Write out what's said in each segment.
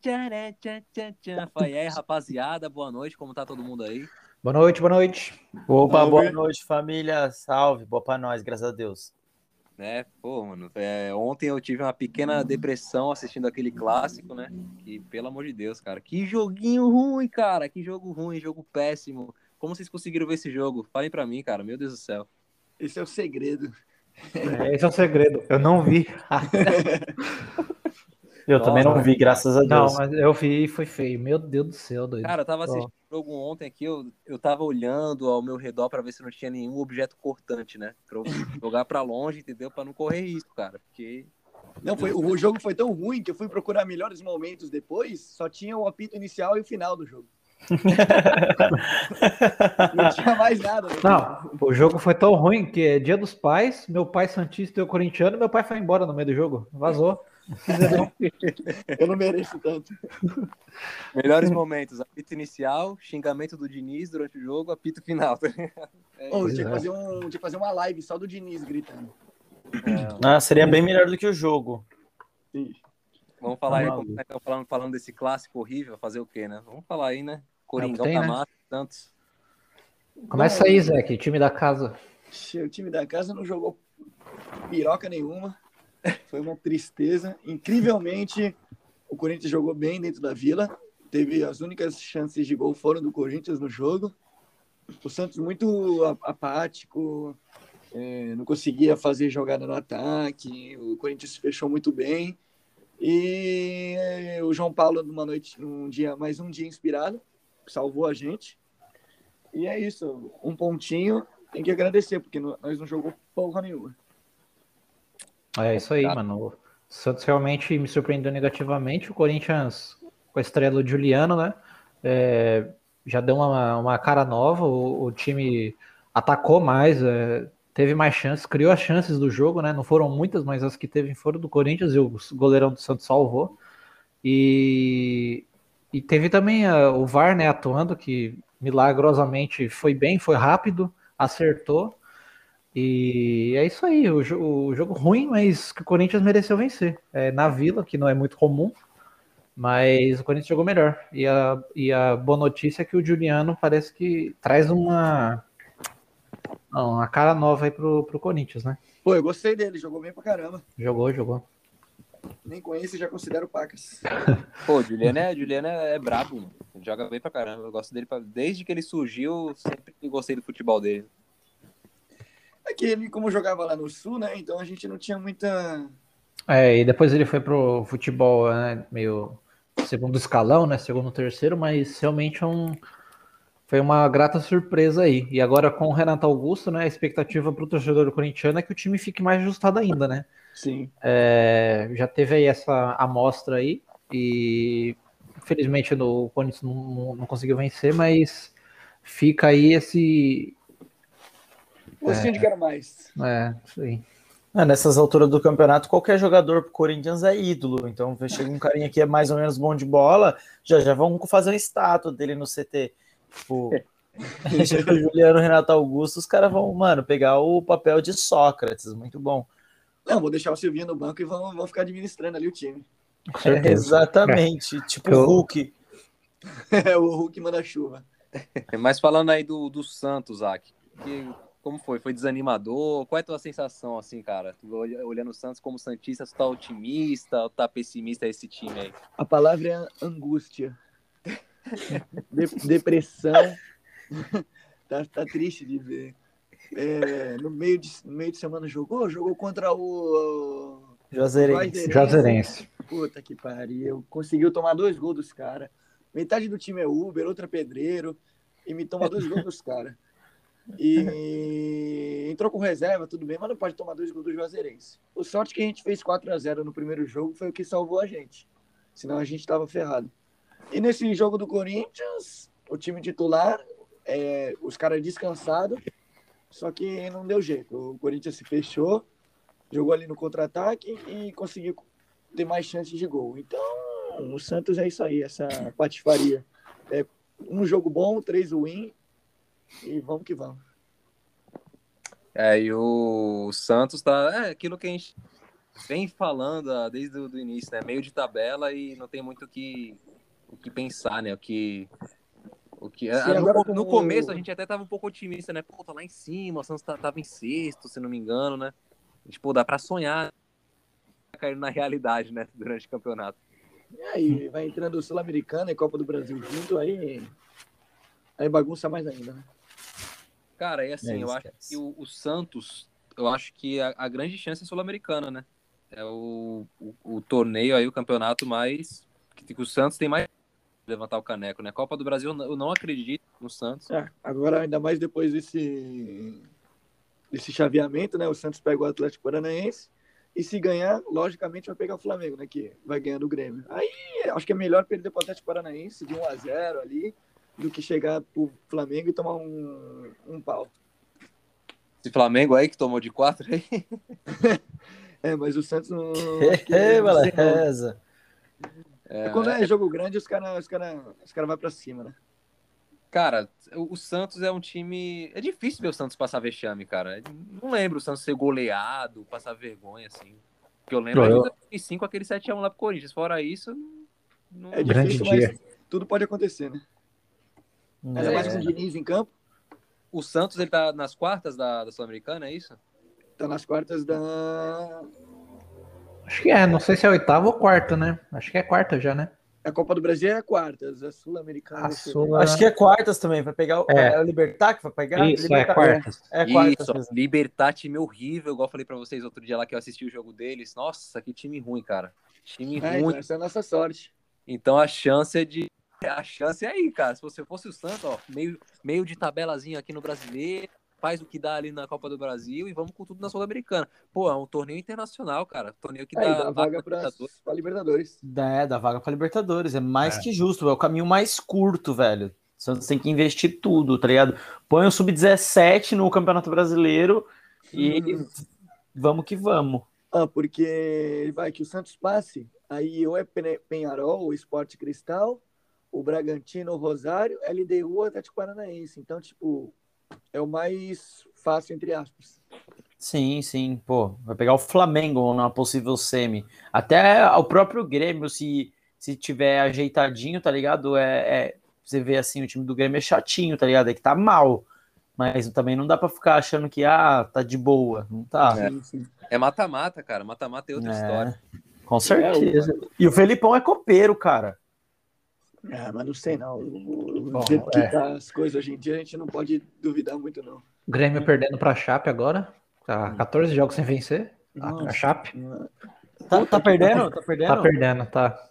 Tchará, tchá. Fala, e aí, rapaziada, boa noite, como tá todo mundo aí? Boa noite, boa noite. Opa, boa noite, família. Salve, boa pra nós, graças a Deus. Né, pô, mano, é, ontem eu tive uma pequena depressão assistindo aquele clássico, né? Que, pelo amor de Deus, cara, que joguinho ruim, cara, que jogo ruim, jogo péssimo. Como vocês conseguiram ver esse jogo? Falem pra mim, cara, meu Deus do céu. Esse é o segredo. É, Esse é o segredo. Eu não vi. Eu Nossa, também não vi, graças a Não, Deus. mas eu vi e foi feio. Meu Deus do céu, doido. Cara, eu tava assistindo o jogo ontem aqui, eu, eu tava olhando ao meu redor pra ver se não tinha nenhum objeto cortante, né? Pra eu jogar pra longe, entendeu? Pra não correr risco, cara, porque... Não, foi, o jogo foi tão ruim que eu fui procurar melhores momentos depois, só tinha o apito inicial e o final do jogo. Não tinha mais nada. né? Não, o jogo foi tão ruim que é dia dos pais, meu pai santista e eu corintiano, meu pai foi embora no meio do jogo. Vazou. Eu não mereço tanto. Melhores momentos, apito inicial, xingamento do Diniz durante o jogo, apito final. tá? É Pois tinha, que é. fazer um, tinha que fazer uma live só do Diniz gritando. Ah, seria bem melhor do que o jogo. Sim. Vamos falar aí, Tá como é que estão falando, falando desse clássico horrível, fazer o quê, né? Vamos falar aí, né? Coringão tem, da né? Santos. Começa aí, Zé, que time da casa. O time da casa não jogou piroca nenhuma. Foi uma tristeza. Incrivelmente, o Corinthians jogou bem dentro da vila. Teve as únicas chances de gol foram do Corinthians no jogo. O Santos muito apático, é, não conseguia fazer jogada no ataque. O Corinthians fechou muito bem. E é, o João Paulo, numa noite, num dia, mais um dia inspirado, salvou a gente. E é isso, um pontinho tem que agradecer, porque nós não jogou porra nenhuma. É isso aí, Tá. mano. O Santos realmente me surpreendeu negativamente. O Corinthians, com a estreia do Juliano, né? é, já deu uma, uma cara nova. O, o time atacou mais, é, teve mais chances, criou as chances do jogo, né? Não foram muitas, mas as que teve foram do Corinthians e o goleirão do Santos salvou. E, e teve também ah, o VAR, né? Atuando, que milagrosamente foi bem, foi rápido, acertou. E é isso aí, o, jo- o jogo ruim, mas que o Corinthians mereceu vencer. É, na Vila, que não é muito comum, mas o Corinthians jogou melhor. E a, e a boa notícia é que o Juliano parece que traz uma, uma cara nova aí pro, pro Corinthians, né? Pô, eu gostei dele, jogou bem pra caramba. Jogou, jogou. Nem conheço e já considero pacas. Pô, o Juliano é, Juliano é, é brabo, mano. Ele joga bem pra caramba. Eu gosto dele pra- desde que ele surgiu, sempre gostei do futebol dele. É que ele, como jogava lá no Sul, né? Então a gente não tinha muita. É, e depois ele foi pro futebol, né, meio segundo escalão, né, segundo, terceiro, mas realmente é um, foi uma grata surpresa aí. E agora com o Renato Augusto, né, a expectativa pro torcedor corintiano é que o time fique mais ajustado ainda, né. Sim. É, já teve aí essa amostra aí e infelizmente no- o Corinthians não- não conseguiu vencer, mas fica aí esse, Gostinho de quero mais. é, isso aí. Ah, nessas alturas do campeonato, qualquer jogador pro Corinthians é ídolo. Então, chega um carinha que é mais ou menos bom de bola, já já vão fazer uma estátua dele no CT. Tipo, chega o Juliano Renato Augusto, os caras vão, mano, pegar o papel de Sócrates. Muito bom. Não, vou deixar o Silvinho no banco e vão, vão ficar administrando ali o time. É, exatamente. Tipo Eu- o Hulk. É o Hulk manda chuva. Mas falando aí do, do Santos, Zac, que- como foi? Foi desanimador? Qual é a tua sensação, assim, cara? Olhando o Santos como Santista, tu tá otimista ou tá pessimista esse time aí? A palavra é angústia. De- depressão. tá, tá triste de ver. É, no, meio de, no meio de semana jogou? Jogou contra o. Juazeirense. Juazeirense. Puta que pariu. Conseguiu tomar dois gols dos caras. Metade do time é Uber, outra é pedreiro. E me toma dois gols dos caras. E entrou com reserva, tudo bem, mas não pode tomar dois gols do Juazeirense. O sorte que a gente fez 4 a 0 no primeiro jogo foi o que salvou a gente. Senão a gente tava ferrado. E nesse jogo do Corinthians, o time titular, é, os caras descansados, só que não deu jeito. O Corinthians se fechou, jogou ali no contra-ataque e conseguiu ter mais chances de gol. Então, o Santos é isso aí, essa patifaria. É um jogo bom, três win e vamos que vamos. É, e o Santos tá. É aquilo que a gente vem falando ah, desde o início, né? Meio de tabela e não tem muito o que, o que pensar, né? O que. O que Sim, ah, no, agora no com- começo a gente até tava um pouco otimista, né? Pô, tá lá em cima, o Santos tá- tava em sexto, se não me engano, né? Tipo, dá pra sonhar cair na realidade, né? Durante o campeonato. E aí, vai entrando Sul-Americana e Copa do Brasil junto, aí. Aí bagunça mais ainda, né? Cara, e assim, É, eu acho que o, o Santos, eu acho que a, a grande chance é sul-americana, né? É o, o, o torneio aí, o campeonato mais. Que, que o Santos tem mais levantar o caneco, né? Copa do Brasil, eu não acredito no Santos. É, agora, ainda mais depois desse, desse chaveamento, né? O Santos pega o Atlético Paranaense. E se ganhar, logicamente vai pegar o Flamengo, né? Que vai ganhar do Grêmio. Aí acho que é melhor perder para o Atlético Paranaense de 1 a 0 ali do que chegar pro Flamengo e tomar um, um pau. Esse Flamengo aí que tomou de quatro aí. É, mas o Santos não. que É, beleza. É, Quando é jogo grande, os caras os cara, os cara vão pra cima, né? Cara, o, Santos é um time. É difícil ver o Santos passar vexame, cara. Não lembro o Santos ser goleado, passar vergonha, assim. Porque eu lembro Eu- de 2005 aquele 7x1 lá pro Corinthians. Fora isso, não. É Grande difícil, dia. mas tudo pode acontecer, né? Mas é mais com o Diniz em campo, O Santos, ele tá nas quartas da, da Sul-Americana, é isso? tá nas quartas da. Acho que é, não sei se é oitava ou quarta, né? Acho que é quarta já, né? A Copa do Brasil é quartas, a Sul-Americana. A Sula- Acho que é quartas também, vai pegar o, É. é. o Libertar que vai pegar? Isso, é Libertar- quartas. É, quartas Isso, mesmo. Libertar, time horrível, igual eu falei pra vocês outro dia lá que eu assisti o jogo deles. Nossa, que time ruim, cara. Time É, ruim. então, essa é a nossa sorte. Então a chance é de. A chance é aí, cara. Se você fosse o Santos, ó, meio, meio de tabelazinho aqui no brasileiro, faz o que dá ali na Copa do Brasil e vamos com tudo na Sul-Americana. Pô, é um torneio internacional, cara. Torneio que Aí dá, dá vaga pra para Libertadores. Libertadores. É, dá vaga pra Libertadores. É mais É. que justo, é o caminho mais curto, velho. Santos tem que investir tudo, tá ligado? Põe o Sub-17 no Campeonato Brasileiro e Hum. vamos que vamos. Ah, porque vai que o Santos passe, aí ou é Penharol, o Esporte Cristal, o Bragantino, o Rosário, LDU, o Atlético Paranaense. Então, tipo, é o mais fácil, entre aspas. Sim, sim, pô. Vai pegar o Flamengo numa possível semi. Até o próprio Grêmio, se, se tiver ajeitadinho, tá ligado? É, é- você vê assim, o time do Grêmio é chatinho, tá ligado? É que tá mal. Mas também não dá pra ficar achando que, ah, tá de boa. Não tá. É. Sim, sim. É mata-mata, cara. Mata-mata é outra É, história. Com certeza. E o Felipão é copeiro, cara. Ah, mas não sei não. O Bom, jeito que é. tá as coisas hoje em dia, a gente não pode duvidar muito, não. Grêmio perdendo pra Chape agora. Tá 14 jogos sem vencer. A- Nossa. A Chape Tá, tá perdendo? Tá perdendo? tá perdendo, tá.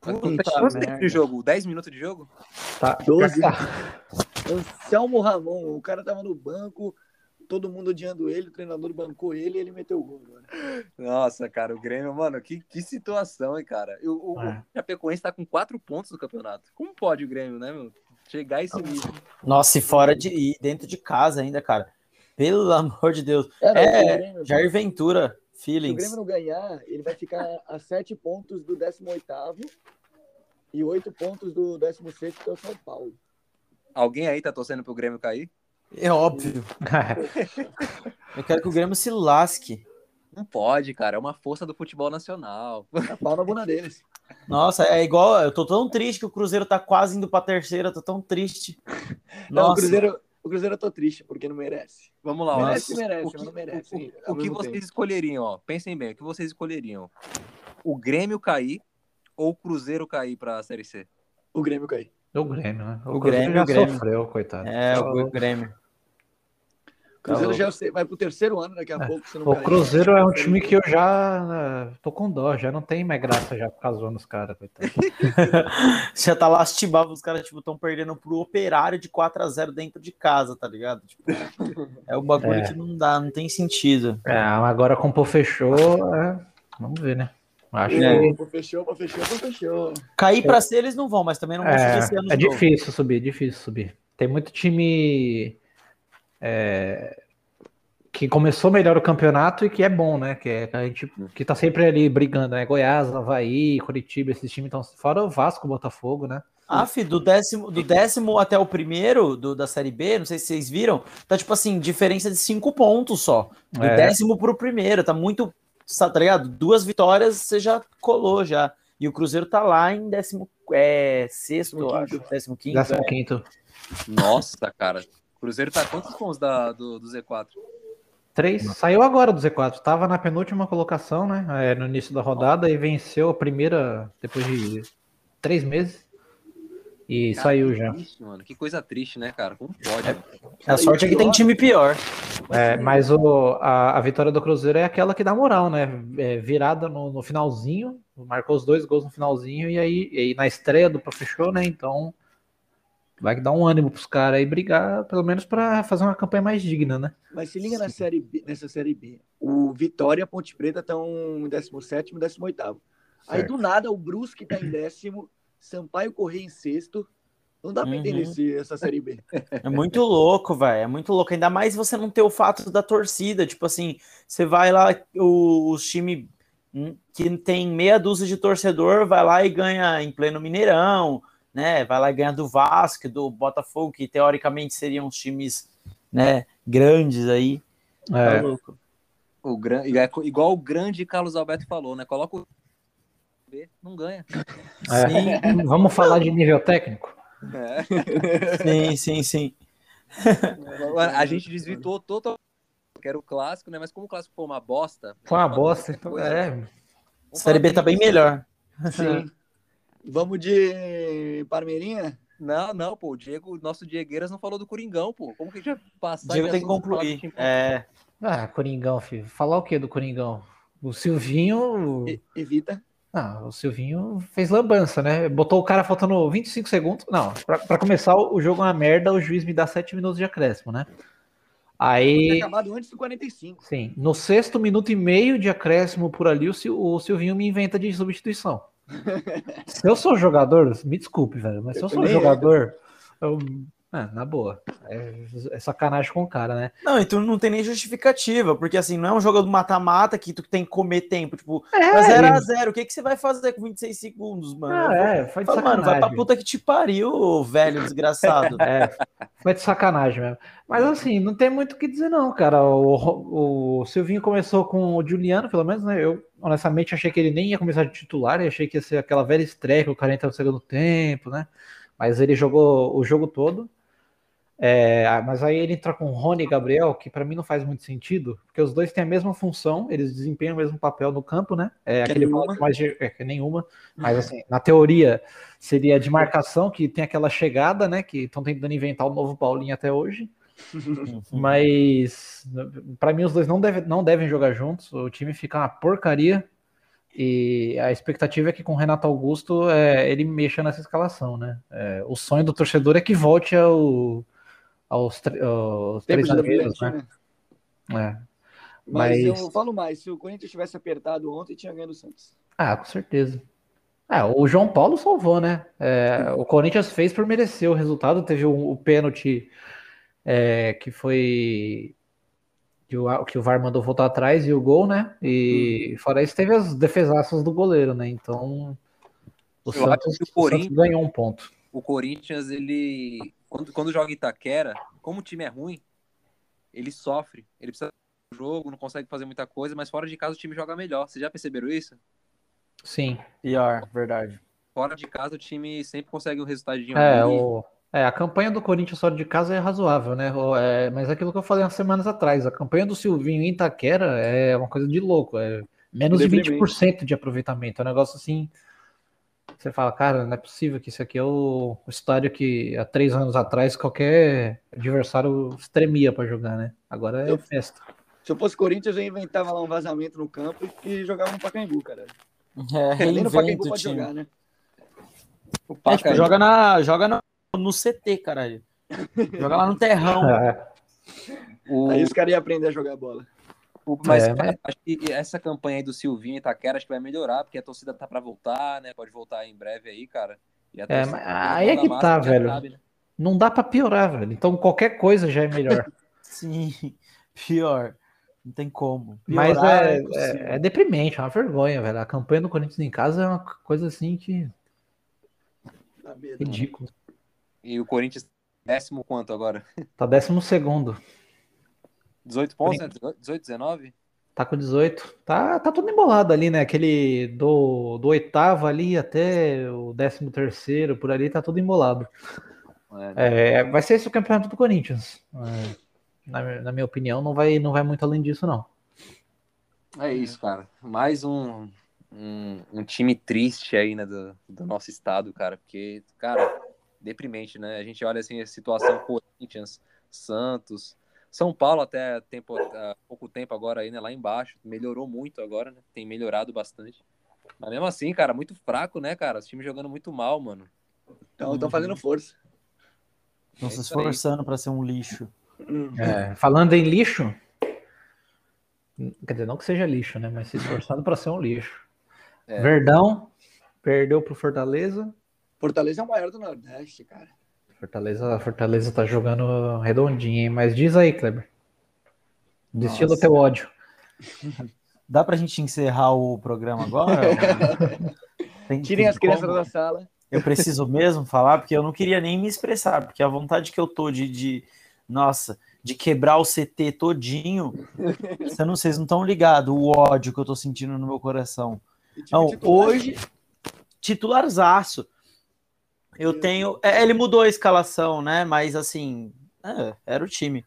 Quanto tempo de jogo? 10 minutos de jogo? tá. 12. Tá. Anselmo Ramon, o cara tava no banco, todo mundo odiando ele, o treinador bancou ele e ele meteu o gol agora. Nossa, cara, o Grêmio, mano, que, que situação, hein, cara. O, o, É. o Chapecoense tá com 4 pontos no campeonato. Como pode o Grêmio, né, meu? Chegar a esse nível. Nossa, e fora de. E dentro de casa ainda, cara. Pelo amor de Deus. É, não, É, o Grêmio- Jair Ventura, se o feelings. Grêmio não ganhar, ele vai ficar a sete pontos do 18º e oito pontos do 16º, que é o São Paulo. Alguém aí tá torcendo pro Grêmio cair? É óbvio. Eu quero que o Grêmio se lasque. Não pode, cara. É uma força do futebol nacional. A pau na bunda deles. Nossa, é igual. Eu tô tão triste que o Cruzeiro tá quase indo pra terceira, tô tão triste. Não, o Cruzeiro, o Cruzeiro eu tô triste, porque não merece. Vamos lá, ó. Merece, Nossa. merece, o que, não merece. o- o- o que vocês tempo. escolheriam, ó? Pensem bem, o que vocês escolheriam? O Grêmio cair ou o Cruzeiro cair pra Série C? O Grêmio cair. O Grêmio, né? O Cruzeiro Grêmio, já o Grêmio. sofreu, coitado. é o Grêmio. O Cruzeiro Tá já é vai pro terceiro ano daqui a pouco. Se não O. Cruzeiro é um time que eu já né, tô com dó, já não tem mais graça já ficar zoando os caras, coitado. Já tá lastimado, os caras, tipo, tão perdendo pro operário de 4 a 0 dentro de casa, tá ligado? Tipo, é um bagulho É. que não dá, não tem sentido. É, agora com o Pô fechou, é, vamos ver, né? Acho É. que Pô, fechou, pô, fechou, pô, fechou. Cair pra ser eles não vão, mas também não vão ser esse ano é, é de novo. difícil subir, difícil subir. Tem muito time é, que começou melhor o campeonato e que é bom, né? Que, é, a gente que tá sempre ali brigando, né? Goiás, Havaí, Curitiba, esses times estão fora o Vasco, o Botafogo, né? Ah, fi, do décimo, do décimo até o primeiro do, da Série B, não sei se vocês viram, tá tipo assim, diferença de cinco pontos só. Do É. décimo pro primeiro, tá muito tá, ligado? Duas vitórias você já colou já. E o Cruzeiro tá lá em décimo, é, sexto, eu acho. Décimo quinto. Décimo é. quinto. Nossa, cara. O Cruzeiro tá quantos pontos da, do, do Z4? Três. Saiu agora do Z4. Tava na penúltima colocação, né? é, no início da rodada e venceu a primeira depois de três meses. E Cara, saiu que já. Triste, mano. Que coisa triste, né, cara? Como pode? mano? A sorte é que tem time pior. É, mas o, a, a vitória do Cruzeiro é aquela que dá moral, né? É, virada no, no finalzinho, marcou os dois gols no finalzinho, e aí, e aí na estreia do fechou, né? Então vai dar um ânimo pros caras aí brigar, pelo menos para fazer uma campanha mais digna, né? Mas se liga na série B, nessa série B. O Vitória e a Ponte Preta estão em 17 e 18. Aí do nada o Brusque tá em décimo, Sampaio Correia em sexto. Não dá pra Uhum. entender esse- essa série B. É muito louco, velho. É muito louco. Ainda mais você não ter o fato da torcida. Tipo assim, você vai lá, o- os times que tem meia dúzia de torcedor, vai lá e ganha em pleno Mineirão, né? Vai lá e ganha do Vasco, do Botafogo, que teoricamente seriam os times, né, grandes aí. Tá É, louco. O gran... igual- Igual o grande Carlos Alberto falou, né? Coloca o B, não ganha. é. Sim, Vamos falar de nível técnico? É. sim, sim, sim. A gente desvirtuou totalmente. Que era o clássico, né? Mas como o clássico foi uma bosta. Foi uma bosta. Então, é, Série B tá bem melhor. Sim. Vamos de Parmeirinha? Não, não, pô. O Diego, nosso Diegueiras não falou do Coringão, pô. Como que a gente vai passar Diego tem que concluir. É, Ah, Coringão, filho. Falar o que do Coringão? O Silvinho. E- Evita. Ah, o Silvinho fez lambança, né? Botou o cara faltando 25 segundos. Não, pra, pra começar o jogo é uma merda, o juiz me dá 7 minutos de acréscimo, né? Aí, acabado antes do 45. sim, no sexto minuto e meio de acréscimo por ali, o, Sil- o Silvinho me inventa de substituição. Se eu sou jogador, me desculpe, velho, mas se eu sou jogador, eu. Ah, na boa. É, é sacanagem com o cara, né? Não, então não tem nem justificativa, porque assim, não é um jogo do mata-mata que tu tem que comer tempo, tipo, É, mas 0 a e- 0 o que, que você vai fazer com 26 segundos, mano? Ah, é, foi de Fala, mano, vai pra sacanagem. puta que te pariu, velho desgraçado. É, foi de sacanagem mesmo. Mas assim, não tem muito o que dizer, não, cara. O, o Silvinho começou com o Juliano, pelo menos, né? Eu honestamente achei que ele nem ia começar de titular, e achei que ia ser aquela velha estreia que o cara entra no segundo tempo, né? Mas ele jogou o jogo todo. É, mas aí ele entra com Rony e Gabriel, que pra mim não faz muito sentido, porque os dois têm a mesma função, eles desempenham o mesmo papel no campo, né? É Que aquele nenhuma. mais de, é, que é nenhuma, mas assim, na teoria seria de marcação, que tem aquela chegada, né? Que estão tentando inventar o novo Paulinho até hoje. Mas pra mim os dois não, deve, não devem jogar juntos. O time fica uma porcaria. E a expectativa é que com o Renato Augusto é, ele mexa nessa escalação, né? É, o sonho do torcedor é que volte ao, aos, aos três zagueiros, né? né? É. Mas, Mas- eu falo mais, se o Corinthians tivesse apertado ontem, tinha ganho do Santos. Ah, com certeza. Ah, o João Paulo salvou, né? É, o Corinthians fez por merecer o resultado. Teve o, o pênalti é, que foi que o, que o VAR mandou voltar atrás e o gol, né? E fora isso, teve as defesaças do goleiro, né? Então o Eu acho Santos, que o o Santos Corinthians- ganhou um ponto. O Corinthians, ele. Quando, quando joga em Itaquera, como o time é ruim, ele sofre. Ele precisa do jogo, não consegue fazer muita coisa, mas fora de casa o time joga melhor. Vocês já perceberam isso? Sim. Pior, verdade. Fora de casa o time sempre consegue um resultadinho É, o, é, a campanha do Corinthians fora de casa é razoável, né? É, mas é aquilo que eu falei umas semanas atrás, a campanha do Silvinho em Itaquera é uma coisa de louco, é menos de Deprimente. 20% de aproveitamento, é um negócio assim, você fala, cara, não é possível que isso aqui é o, o estádio que há três anos atrás qualquer adversário tremia pra jogar, né? Agora é Eu- festa. Se eu fosse Corinthians, eu inventava lá um vazamento no campo e, jogava no Pacaembu, cara. É, Nem no Pacaembu reinventa o pode time. jogar, né? O É, tipo, Pacaembu- joga, na, joga no, no CT, caralho. Joga lá no terrão. É, o- Aí os caras iam aprender a jogar bola. o- mas É, cara, acho que essa campanha aí do Silvinho e Itaquera acho que vai melhorar, porque a torcida tá pra voltar, né? Pode voltar em breve aí, cara. E a É, mas aí é que massa tá, velho. sabe, né? não dá pra piorar, velho. Então qualquer coisa já é melhor. Sim, pior. Não tem como. Mas Piorar é, impossível. é, é deprimente, é uma vergonha, velho. A campanha do Corinthians em casa é uma coisa assim que ridículo. E o Corinthians, décimo quanto agora? Tá décimo segundo. 18 pontos, né? 18, 19? Tá com 18. Tá, tá tudo embolado ali, né? Aquele do, do oitavo ali até o décimo terceiro, por ali, tá tudo embolado. É, é, vai ser esse o campeonato do Corinthians. É, na, na, minha opinião, não vai, não vai muito além disso, não. É isso, cara. Mais um, um, um time triste aí, né, do, do nosso estado, cara. Porque, cara, deprimente, né? A gente olha assim a situação Corinthians, Santos, São Paulo até tempo, há pouco tempo agora aí, né, lá embaixo, melhorou muito agora, né? Tem melhorado bastante. Mas mesmo assim, cara, muito fraco, né, cara? Os times jogando muito mal, mano. Então, estão fazendo força. Estão é se esforçando para ser um lixo. É, falando em lixo, quer dizer, não que seja lixo, né? Mas se esforçando para ser um lixo. É. Verdão perdeu pro Fortaleza. Fortaleza é o maior do Nordeste, cara. Fortaleza, Fortaleza tá jogando redondinho, hein? Mas diz aí, Kleber. Destila o teu ódio. Dá pra gente encerrar o programa agora? tem, Tirem tem as crianças como? da sala. Eu preciso mesmo falar, porque eu não queria nem me expressar, porque a vontade que eu tô de, de nossa, de quebrar o CT todinho, você não, vocês não estão ligados o ódio que eu tô sentindo no meu coração. Não, hoje, titularzaço. Eu tenho. É, ele mudou a escalação, né? Mas assim, é, era o time.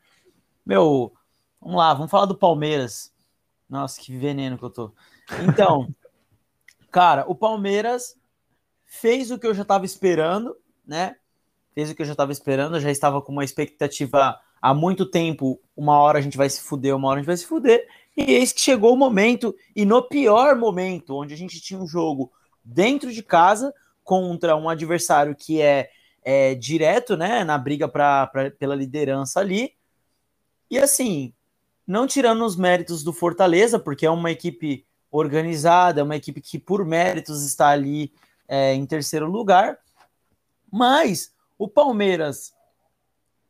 Meu, vamos lá, vamos falar do Palmeiras. Nossa, que veneno que eu tô. Então, cara, o Palmeiras fez o que eu já estava esperando, né? Fez o que eu já estava esperando, eu já estava com uma expectativa há muito tempo. Uma hora a gente vai se fuder, uma hora a gente vai se fuder. E eis que chegou o momento, e no pior momento, onde a gente tinha um jogo dentro de casa contra um adversário que é, é direto, né, na briga pra, pra, pela liderança ali. E assim, não tirando os méritos do Fortaleza, porque é uma equipe organizada, é uma equipe que por méritos está ali é, em terceiro lugar, mas o Palmeiras,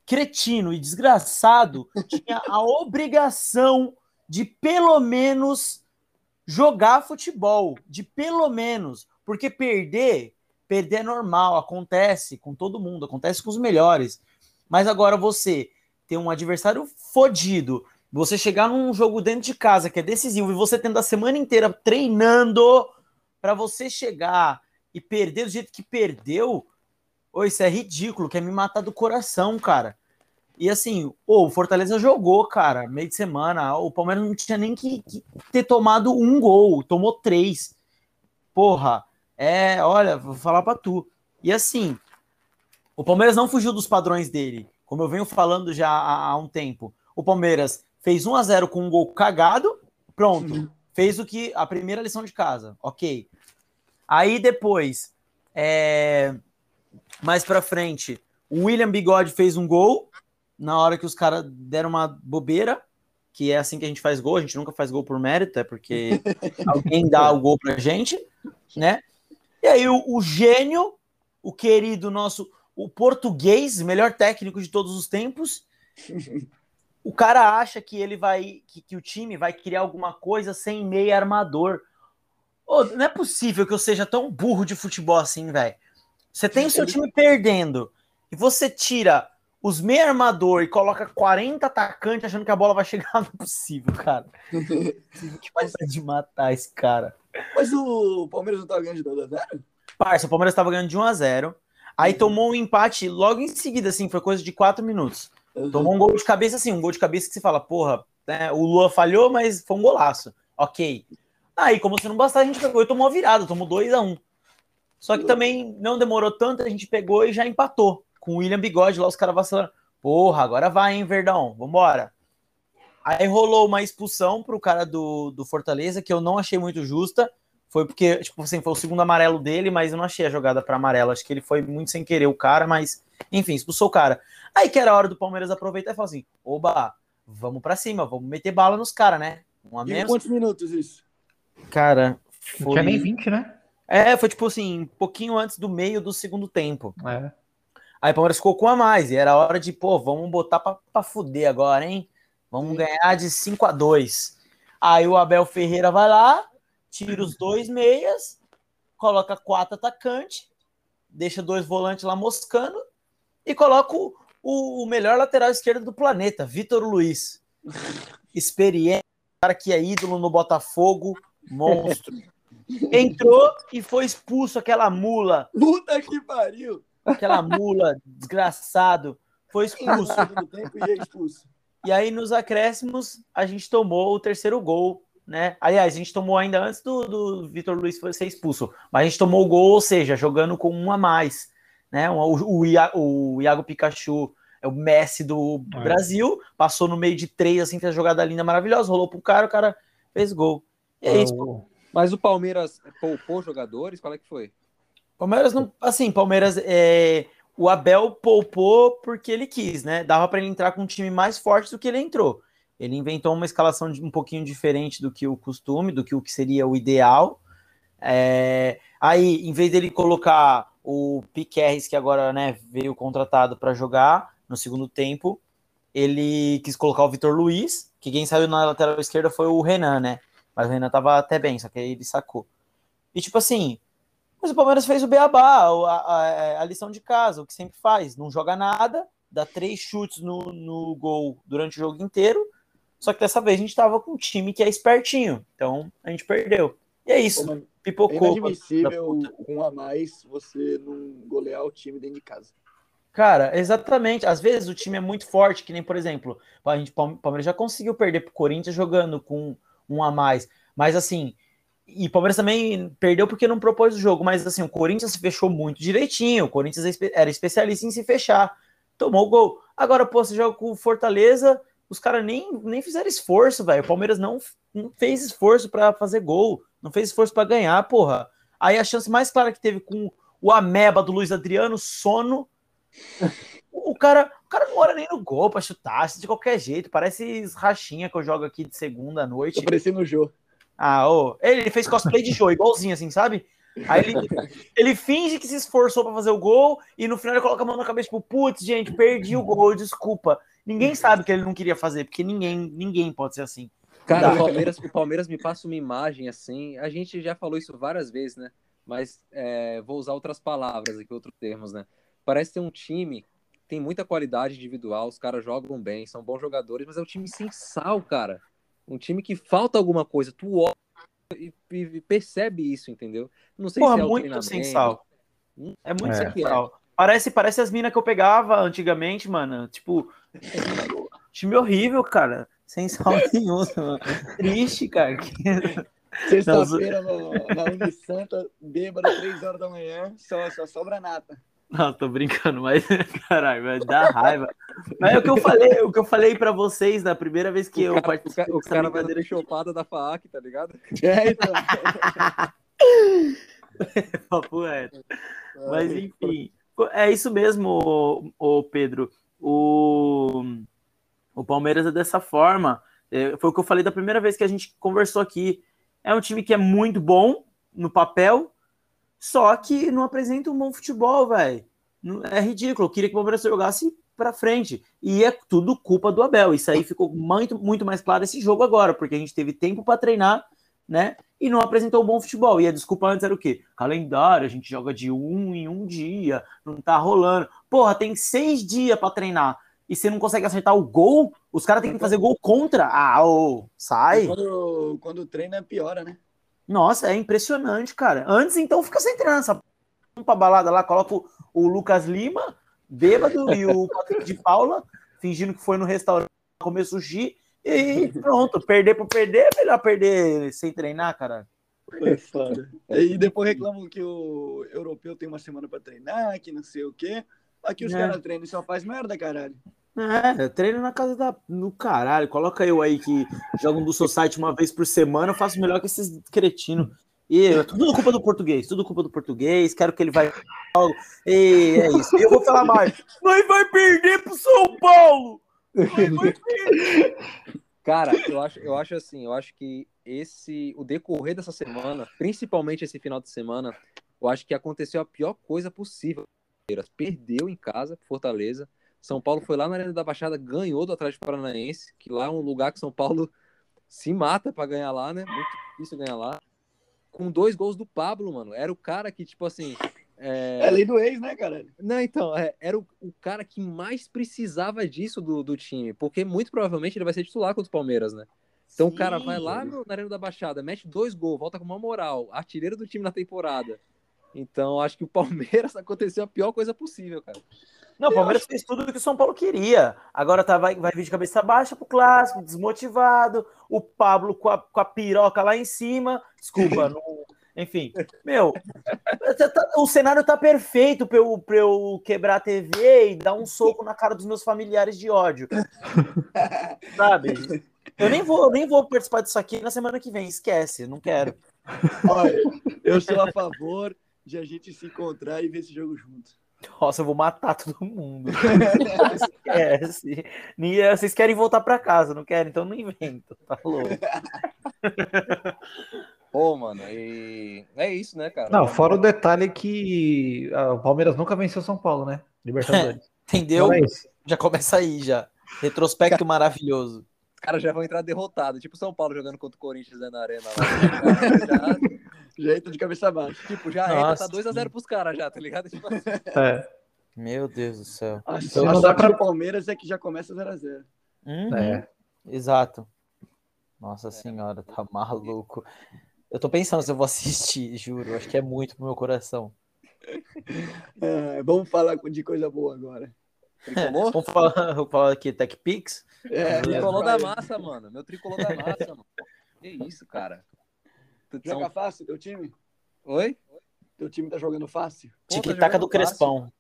cretino e desgraçado, tinha a obrigação de pelo menos jogar futebol, de pelo menos, porque perder, perder é normal, acontece com todo mundo, acontece com os melhores. Mas agora você ter um adversário fodido, você chegar num jogo dentro de casa que é decisivo e você tendo a semana inteira treinando para você chegar e perder do jeito que perdeu, oh, isso é ridículo, quer me matar do coração, cara. E assim, oh, o Fortaleza jogou, cara, meio de semana. O Palmeiras não tinha nem que, que ter tomado um gol, tomou três. Porra, é, olha, vou falar pra tu. E assim, o Palmeiras não fugiu dos padrões dele, como eu venho falando já há, há um tempo. O Palmeiras fez 1 a 0 com um gol cagado, pronto. Uhum. Fez o que a primeira lição de casa, ok. Aí depois, é, mais para frente, o William Bigode fez um gol, na hora que os caras deram uma bobeira, que é assim que a gente faz gol, a gente nunca faz gol por mérito, é porque alguém dá o gol pra gente, né? E aí o, o, gênio, o querido nosso, o português, melhor técnico de todos os tempos, o cara acha que ele vai, que, que o time vai criar alguma coisa sem meio armador. Oh, não é possível que eu seja tão burro de futebol assim, velho. Você tem o seu time perdendo e você tira os meia armador e coloca 40 atacantes achando que a bola vai chegar, não é possível, cara. que vai de matar esse cara. Mas o Palmeiras não tava ganhando de 2x0? Parça, o Palmeiras tava ganhando de 1x0. Aí uhum. tomou um empate logo em seguida, assim, foi coisa de 4 minutos. Uhum. Tomou um gol de cabeça, assim, um gol de cabeça que você fala, porra, né, o Lua falhou, mas foi um golaço. Ok. Aí, como se não bastasse, a gente pegou e tomou a virada, tomou 2x1. Só que também não demorou tanto, a gente pegou e já empatou com o William Bigode lá, os caras vacilando. Porra, agora vai, hein, Verdão, vambora. Aí rolou uma expulsão pro cara do, do Fortaleza, que eu não achei muito justa. Foi porque, tipo assim, foi o segundo amarelo dele, mas eu não achei a jogada para amarelo. Acho que ele foi muito sem querer o cara, mas, enfim, expulsou o cara. Aí que era a hora do Palmeiras aproveitar e falar assim: oba, vamos para cima, vamos meter bala nos caras, né? Um a menos. quantos minutos isso? Cara, foi... Não tinha nem 20, né? É, foi tipo assim, um pouquinho antes do meio do segundo tempo. É. Aí o Palmeiras ficou com a mais, e era hora de, pô, vamos botar pra, pra fuder agora, hein? Vamos Sim. ganhar de 5 a 2 Aí o Abel Ferreira vai lá, tira os dois meias, coloca quatro atacantes, deixa dois volantes lá moscando e coloca o, o melhor lateral esquerdo do planeta, Vitor Luiz. Experiente, cara que é ídolo no Botafogo, monstro. Entrou e foi expulso aquela mula. Puta que pariu! Aquela mula, desgraçado. Foi expulso. Tempo e é expulso. E aí, nos acréscimos, a gente tomou o terceiro gol, né? Aliás, a gente tomou ainda antes do, do Vitor Luiz ser expulso. Mas a gente tomou o gol, ou seja, jogando com um a mais. Né? O, o, Ia- o Iago Pikachu é o Messi do É. Brasil, passou no meio de três, assim, fez a jogada linda, maravilhosa, rolou pro cara, o cara fez gol. E é isso. O- Mas o Palmeiras poupou jogadores? Qual é que foi? Palmeiras não. Assim, Palmeiras. É, o Abel poupou porque ele quis, né? Dava para ele entrar com um time mais forte do que ele entrou. Ele inventou uma escalação um pouquinho diferente do que o costume, do que o que seria o ideal. É, aí, em vez dele colocar o Piquerres, que agora né, veio contratado para jogar no segundo tempo, ele quis colocar o Vitor Luiz, que quem saiu na lateral esquerda foi o Renan, né? Mas o Renan tava até bem, só que aí ele sacou. E tipo assim, mas o Palmeiras fez o beabá, a, a, a lição de casa, o que sempre faz. Não joga nada, dá três chutes no, no gol durante o jogo inteiro. Só que dessa vez a gente tava com um time que é espertinho. Então a gente perdeu. E é isso. Como É Pipocou. inadmissível com um a mais você não golear o time dentro de casa. Cara, exatamente. Às vezes o time é muito forte, que nem, por exemplo, a gente, Palme- Palmeiras já conseguiu perder pro Corinthians jogando com um a mais. Mas assim, e Palmeiras também perdeu porque não propôs o jogo. Mas assim, o Corinthians se fechou muito direitinho. O Corinthians é era especialista em se fechar. Tomou o gol. Agora, pô, você joga com o Fortaleza, os caras nem, nem fizeram esforço, velho. O Palmeiras não, não fez esforço pra fazer gol. Não fez esforço pra ganhar, porra. Aí a chance mais clara que teve com o Ameba do Luiz Adriano, sono. O cara, o cara não olha nem no gol pra chutar, de qualquer jeito. Parece rachinha que eu jogo aqui de segunda à noite. Parecendo o Jô. Ah, ô, ele fez cosplay de show, igualzinho assim, sabe? Aí ele, ele finge que se esforçou pra fazer o gol e no final ele coloca a mão na cabeça, tipo, putz, gente, perdi o gol, desculpa. Ninguém sabe que ele não queria fazer, porque ninguém, ninguém pode ser assim. Cara, o Palmeiras, o Palmeiras me passa uma imagem assim. A gente já falou isso várias vezes, né? Mas é, vou usar outras palavras aqui, outros termos, né? Parece ter um time que tem muita qualidade individual, os caras jogam bem, são bons jogadores, mas é um time sem sal, cara. Um time que falta alguma coisa. Tu olha e, e percebe isso, entendeu? Não sei Porra, se é o muito sem sal. Hum, É muito É. sem sal. Parece, parece as minas que eu pegava antigamente, mano. Tipo, time horrível, cara. Sem sal nenhum, mano. Triste, cara. Sexta-feira no- na Unisanta, bêbado, 3 horas da manhã, só, só sobra nata. Não, tô brincando, mas caralho, vai dar raiva. Mas é o que eu falei, o que eu falei para vocês da primeira vez que eu o cara, o participei cara, o cara vai chopada da FAAC, tá ligado? É, então. Papo reto. Mas enfim, é isso mesmo, ô Pedro. O, o Palmeiras é dessa forma. É, foi o que eu falei da primeira vez que a gente conversou aqui. É um time que é muito bom no papel, só que não apresenta um bom futebol, velho. É ridículo. Eu queria que o Palmeiras jogasse pra frente. E é tudo culpa do Abel. Isso aí ficou muito, muito mais claro esse jogo agora, porque a gente teve tempo para treinar, né? E não apresentou um bom futebol. E a desculpa antes era o quê? Calendário, a gente joga de um em um dia, não tá rolando. Porra, tem seis dias para treinar e você não consegue acertar o gol? Os caras têm que fazer gol contra. Ah, ô, sai. Quando, quando treina, piora, né? Nossa, é impressionante, cara. Antes, então, fica sem treinar. Essa... Vamos pra balada lá, coloca o, o Lucas Lima, bêbado, e o Patrick de Paula, fingindo que foi no restaurante comer sushi. E pronto, perder por perder é melhor perder sem treinar, cara. É foda. E depois reclamam que o europeu tem uma semana pra treinar, que não sei o quê. Aqui os É. caras treinam e só faz merda, caralho. É, treino na casa da. No caralho. Coloca eu aí que jogo do Society uma vez por semana, eu faço melhor que esses cretinos. E é tudo culpa do português, tudo culpa do português. Quero que ele vai. E é isso. E eu vou falar mais. Nós vai perder pro São Paulo! Cara, eu acho, eu acho assim, eu acho que esse, o decorrer dessa semana, principalmente esse final de semana, eu acho que aconteceu a pior coisa possível. Perdeu em casa, Fortaleza. São Paulo foi lá na Arena da Baixada, ganhou do Atlético Paranaense, que lá é um lugar que São Paulo se mata pra ganhar lá, né? Muito difícil ganhar lá. Com dois gols do Pablo, mano. Era o cara que, tipo assim. é, É lei do ex, né, caralho? não, então, é, era o, o cara que mais precisava disso do, do time, porque muito provavelmente ele vai ser titular contra o Palmeiras, né? Então o cara Sim. vai lá no, na Arena da Baixada, mete dois gols, volta com uma moral, artilheiro do time na temporada. Então acho que o Palmeiras aconteceu a pior coisa possível, cara. Não, o Palmeiras fez tudo o que o São Paulo queria. Agora tá, vai, vai vir de cabeça baixa pro clássico, desmotivado. O Pablo com a, com a piroca lá em cima. Desculpa, não- enfim. Meu, tá- tá- o cenário tá perfeito pra eu, pra eu quebrar a TV e dar um soco na cara dos meus familiares de ódio. Sabe? Eu nem vou, eu nem vou participar disso aqui na semana que vem, esquece, não quero. Olha, eu sou a favor de a gente se encontrar e ver esse jogo junto. Nossa, eu vou matar todo mundo. Esquece. Ninguém- Vocês querem voltar pra casa, não querem? Então não inventa, tá louco. Pô, mano, e é isso, né, cara? Não, fora o detalhe que ah, o Palmeiras nunca venceu São Paulo, né? Libertadores. Entendeu? Isso. Já começa aí já. Retrospecto maravilhoso. Os caras já vão entrar derrotados, tipo São Paulo jogando contra o Corinthians né, na arena lá. Já entra de cabeça baixa. já, tipo, já Nossa. entra, tá 2x0 pros caras já, tá ligado? Tipo, assim, É, Meu Deus do céu. A, Então a não dá pra- do Palmeiras é que já começa 0x0. Uhum, é. Exato. Nossa senhora, tá maluco. Eu tô pensando se eu vou assistir, juro. Acho que é muito pro meu coração. É, vamos falar de coisa boa agora. tricolor? Vamos falar, vou falar aqui, TechPix. É, tricolor da massa, mano. Meu tricolor da massa, mano. Que isso, cara. Joga São... fácil teu time? Oi? Teu time tá jogando fácil? Pô, tá do Crespão.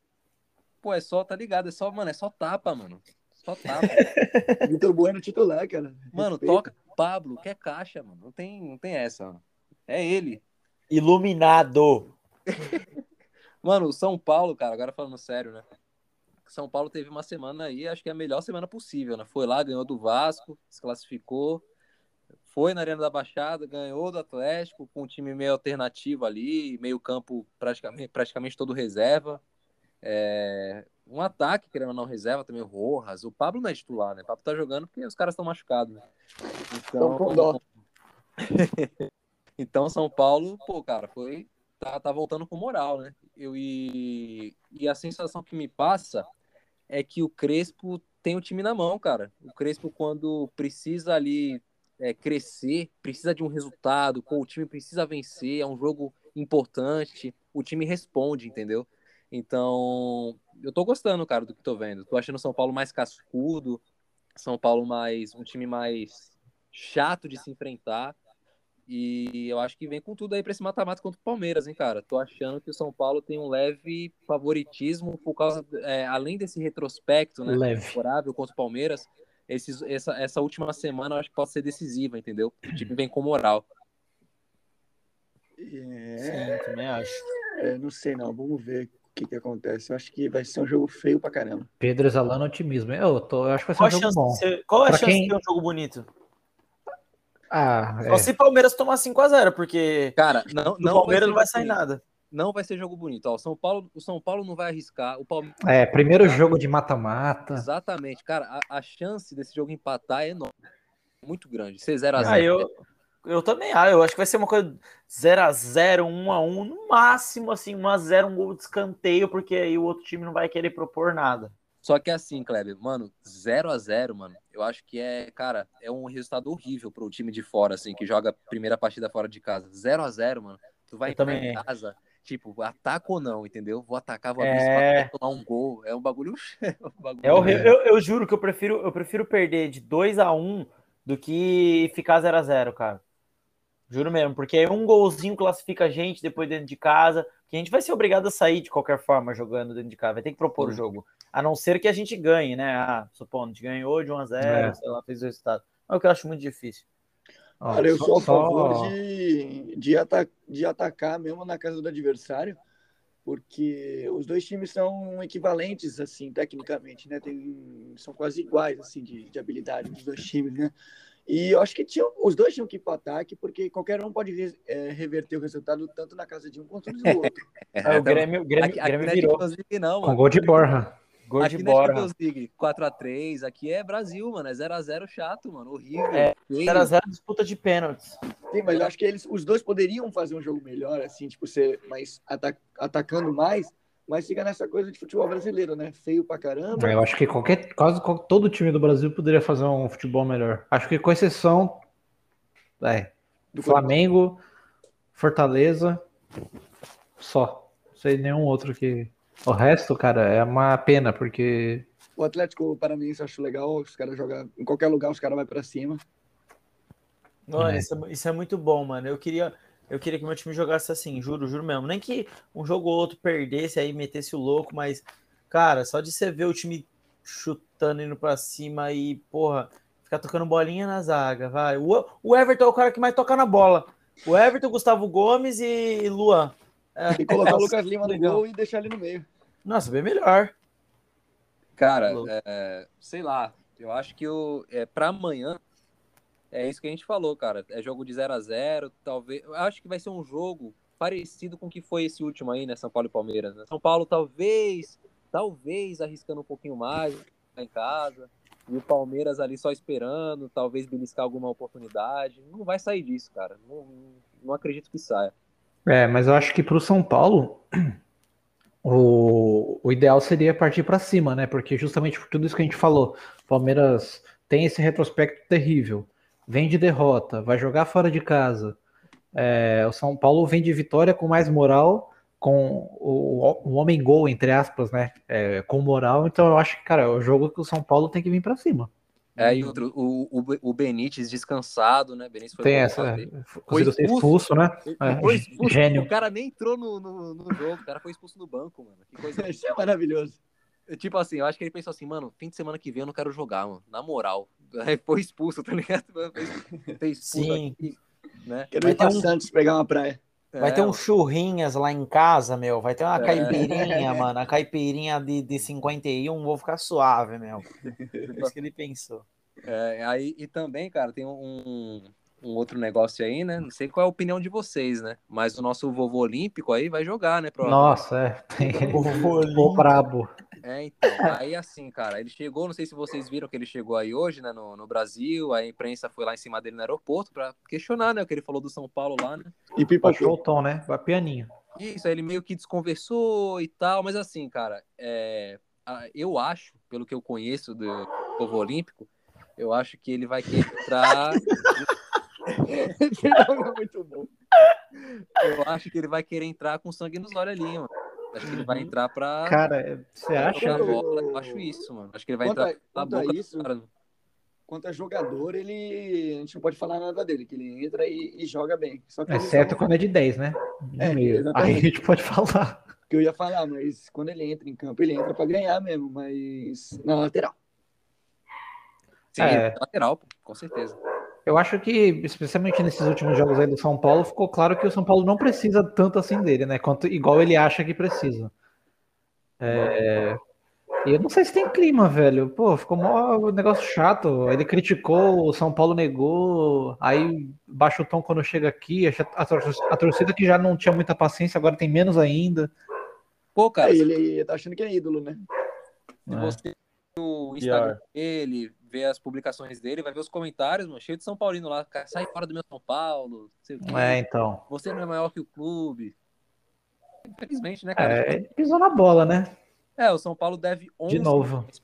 Pô, é só, tá ligado? É só, mano, é só tapa, mano. Só tapa. Vitor Bueno titular, cara. Mano, Respeita. toca Pablo, que é caixa, mano. Não tem, não tem essa, mano. É ele. Iluminado. Mano, o São Paulo, cara, agora falando sério, né? São Paulo teve uma semana aí, acho que é a melhor semana possível, né? Foi lá, ganhou do Vasco, se classificou, foi na Arena da Baixada, ganhou do Atlético, com um time meio alternativo ali, meio campo praticamente, praticamente todo reserva. É, Um ataque, querendo ou não, reserva também, o Rojas. O Pablo não é titular, né? O Pablo tá jogando porque os caras estão machucados, né? Tão com dó. então, São Paulo, pô, cara, foi. Tá, tá voltando com moral, né? Eu, e, e a sensação que me passa é que o Crespo tem o time na mão, cara. O Crespo, quando precisa ali é, crescer, precisa de um resultado, pô, o time precisa vencer, é um jogo importante, o time responde, entendeu? Então, eu tô gostando, cara, do que tô vendo. Tô achando São Paulo mais cascudo, São Paulo mais um time mais chato de se enfrentar. E eu acho que vem com tudo aí pra esse mata-mata contra o Palmeiras, hein, cara? Tô achando que o São Paulo tem um leve favoritismo por causa, é, além desse retrospecto, né, Leve. favorável contra o Palmeiras, esses, essa, essa última semana eu acho que pode ser decisiva, entendeu? O time vem com moral. É, Sim, também acho. é, não sei não, vamos ver o que que acontece. Eu acho que vai ser um jogo feio pra caramba. Pedro exalando otimismo. Eu, tô, eu acho que vai ser Qual um a jogo chance, bom. de ser, qual é a Pra chance quem- de ter um jogo bonito? Ah, Só é. se o Palmeiras tomar 5x0, porque Cara, não, não Palmeiras ser não vai sair bonito. nada. Não vai ser jogo bonito. Ó, o São Paulo, o São Paulo não vai arriscar. O Palmeiras É, primeiro jogo de mata-mata. Exatamente, cara, a, a chance desse jogo empatar é enorme. Muito grande. Ser 0x0. Ah, eu, eu também, ah, eu acho que vai ser uma coisa 0x0, 1x1, no máximo, assim, 1x0, um gol de escanteio, porque aí o outro time não vai querer propor nada. Só que assim, Kleber, mano, 0x0, mano, eu acho que é, cara, é um resultado horrível pro time de fora, assim, que joga a primeira partida fora de casa. 0x0, mano, tu vai Eu entrar também. em casa, tipo, ataca ou não, entendeu? Vou atacar, vou abrir É. espaço tomar um gol. É um bagulho. é um bagulho É horrível. Eu, eu juro que eu prefiro, eu prefiro perder de 2x1 do que ficar 0x0, cara. Juro mesmo, porque aí um golzinho classifica a gente depois dentro de casa, que a gente vai ser obrigado a sair de qualquer forma jogando dentro de casa, vai ter que propor o Sim. jogo. A não ser que a gente ganhe, né? Ah, supondo, a gente ganhou de 1x0, É. sei lá, fez o resultado. É o que eu acho muito difícil. Ó, Cara, eu só- sou a só- favor de, de, ata de atacar mesmo na casa do adversário, porque os dois times são equivalentes, assim, tecnicamente, né? Tem, são quase iguais, assim, de, de habilidade dos dois times, né? E eu acho que tinham, os dois tinham que ir para ataque, porque qualquer um pode re- é, reverter o resultado tanto na casa de um quanto do outro. Ah, o Grêmio, o Grêmio, Aqui, aqui Grêmio não é virou não, Com gol de Borja. Gol Aqui de bora. Champions League 4x3, aqui é Brasil, mano. É 0x0 chato, mano. Horrível. É, feio. 0x0 disputa de pênaltis. Sim, mas eu acho que eles, os dois poderiam fazer um jogo melhor, assim, tipo, ser mais ata atacando mais, mas fica nessa coisa de futebol brasileiro, né? Feio pra caramba. Eu acho que qualquer, quase todo time do Brasil poderia fazer um futebol melhor. Acho que com exceção É. Do Flamengo, Fortaleza, só. Não sei nenhum outro que. O resto, cara, é uma pena, porque. O Atlético Paranaense eu acho legal, os caras jogam em qualquer lugar, os caras vão pra cima. Mano, É. isso, é, isso é muito bom, mano. Eu queria, eu queria que meu time jogasse assim, juro, juro mesmo. Nem que um jogo ou outro perdesse aí, metesse o louco, mas, cara, só de você ver o time chutando, indo pra cima e, porra, ficar tocando bolinha na zaga, vai. O, o Everton é o cara que mais toca na bola. O Everton, Gustavo Gomes e Luan. É, Tem que colocar o Lucas Lima no legal. gol e deixar ele no meio. Nossa, bem melhor. Cara, é, sei lá, eu acho que o, é, para amanhã é isso que a gente falou, cara. É jogo de 0 a 0 talvez. Eu acho que vai ser um jogo parecido com o que foi esse último aí, né? São Paulo e Palmeiras. né? São Paulo talvez, talvez arriscando um pouquinho mais em casa. E o Palmeiras ali só esperando, talvez beliscar alguma oportunidade. Não vai sair disso, cara. Não, não acredito que saia. É, mas eu acho que pro São Paulo, o, o ideal seria partir para cima, né? Porque justamente por tudo isso que a gente falou, Palmeiras tem esse retrospecto terrível, vem de derrota, vai jogar fora de casa. É, o São Paulo vem de vitória com mais moral, com o, o homem gol, entre aspas, né? É, com moral. Então eu acho que, cara, é o jogo que o São Paulo tem que vir para cima. É, e outro, o, o, o Benítez descansado, né? Benítez foi Tem bom, essa, né? conseguiu ser expulso, né? É, Foi expulso, gênio. O cara nem entrou no, no, no jogo, o cara foi expulso no banco, mano. Que coisa. Isso é maravilhoso. Tipo assim, eu acho que ele pensou assim, mano, fim de semana que vem eu não quero jogar, mano. Na moral. Aí foi expulso, tá ligado? Fez expulso Sim. aqui, né? Quero ir pra um- Santos pegar uma praia. Vai É, ter um churrinhas lá em casa, meu. Vai ter uma É. caipirinha, mano. A caipirinha de, de 51, vou ficar suave, meu. É isso que ele pensou. é, aí, e também, cara, tem um, um outro negócio aí, né? Não sei qual é a opinião de vocês, né? Mas o nosso vovô olímpico aí vai jogar, né? Nossa, é. Tem... O brabo. É, então, aí assim, cara, ele chegou, não sei se vocês viram que ele chegou aí hoje, né, no, no Brasil, a imprensa foi lá em cima dele no aeroporto pra questionar, né, o que ele falou do São Paulo lá, né? E pipocou. o tom, né? Vai pianinho. Isso, aí ele meio que desconversou e tal, mas assim, cara, é, eu acho, pelo que eu conheço do povo olímpico, eu acho que ele vai querer entrar, é muito bom. eu acho que ele vai querer entrar com sangue nos olhos ali, mano. Acho que ele vai entrar pra Cara, você pra acha? bola, eu acho isso, mano. Acho que ele vai Quanto entrar a- na quanto a boca isso, cara. Quanto a jogador, ele. A gente não pode falar nada dele, que ele entra e, e joga bem. Só que ele Exceto quando é de 10, né? No É, meio. Aí a gente pode falar. que eu ia falar, mas quando ele entra em campo, ele entra pra ganhar mesmo, mas na lateral. Sim, É. lateral, com certeza. Eu acho que, especialmente nesses últimos jogos aí do São Paulo, ficou claro que o São Paulo não precisa tanto assim dele, né? Quanto igual ele acha que precisa. É... E eu não sei se tem clima, velho. Pô, ficou mó negócio chato. Ele criticou, o São Paulo negou, aí baixa o tom quando chega aqui. A tor- a torcida que já não tinha muita paciência, agora tem menos ainda. Pô, cara, Aí ele tá achando que é ídolo, né? É. você o Instagram dele, ver as publicações dele, vai ver os comentários, mano, cheio de São Paulino lá. Cara, sai fora do meu São Paulo. sei o quê. É, então. Você não é maior que o clube. Infelizmente, né, cara? É, ele pisou na bola, né? É, o São Paulo deve 11 De novo. milhões.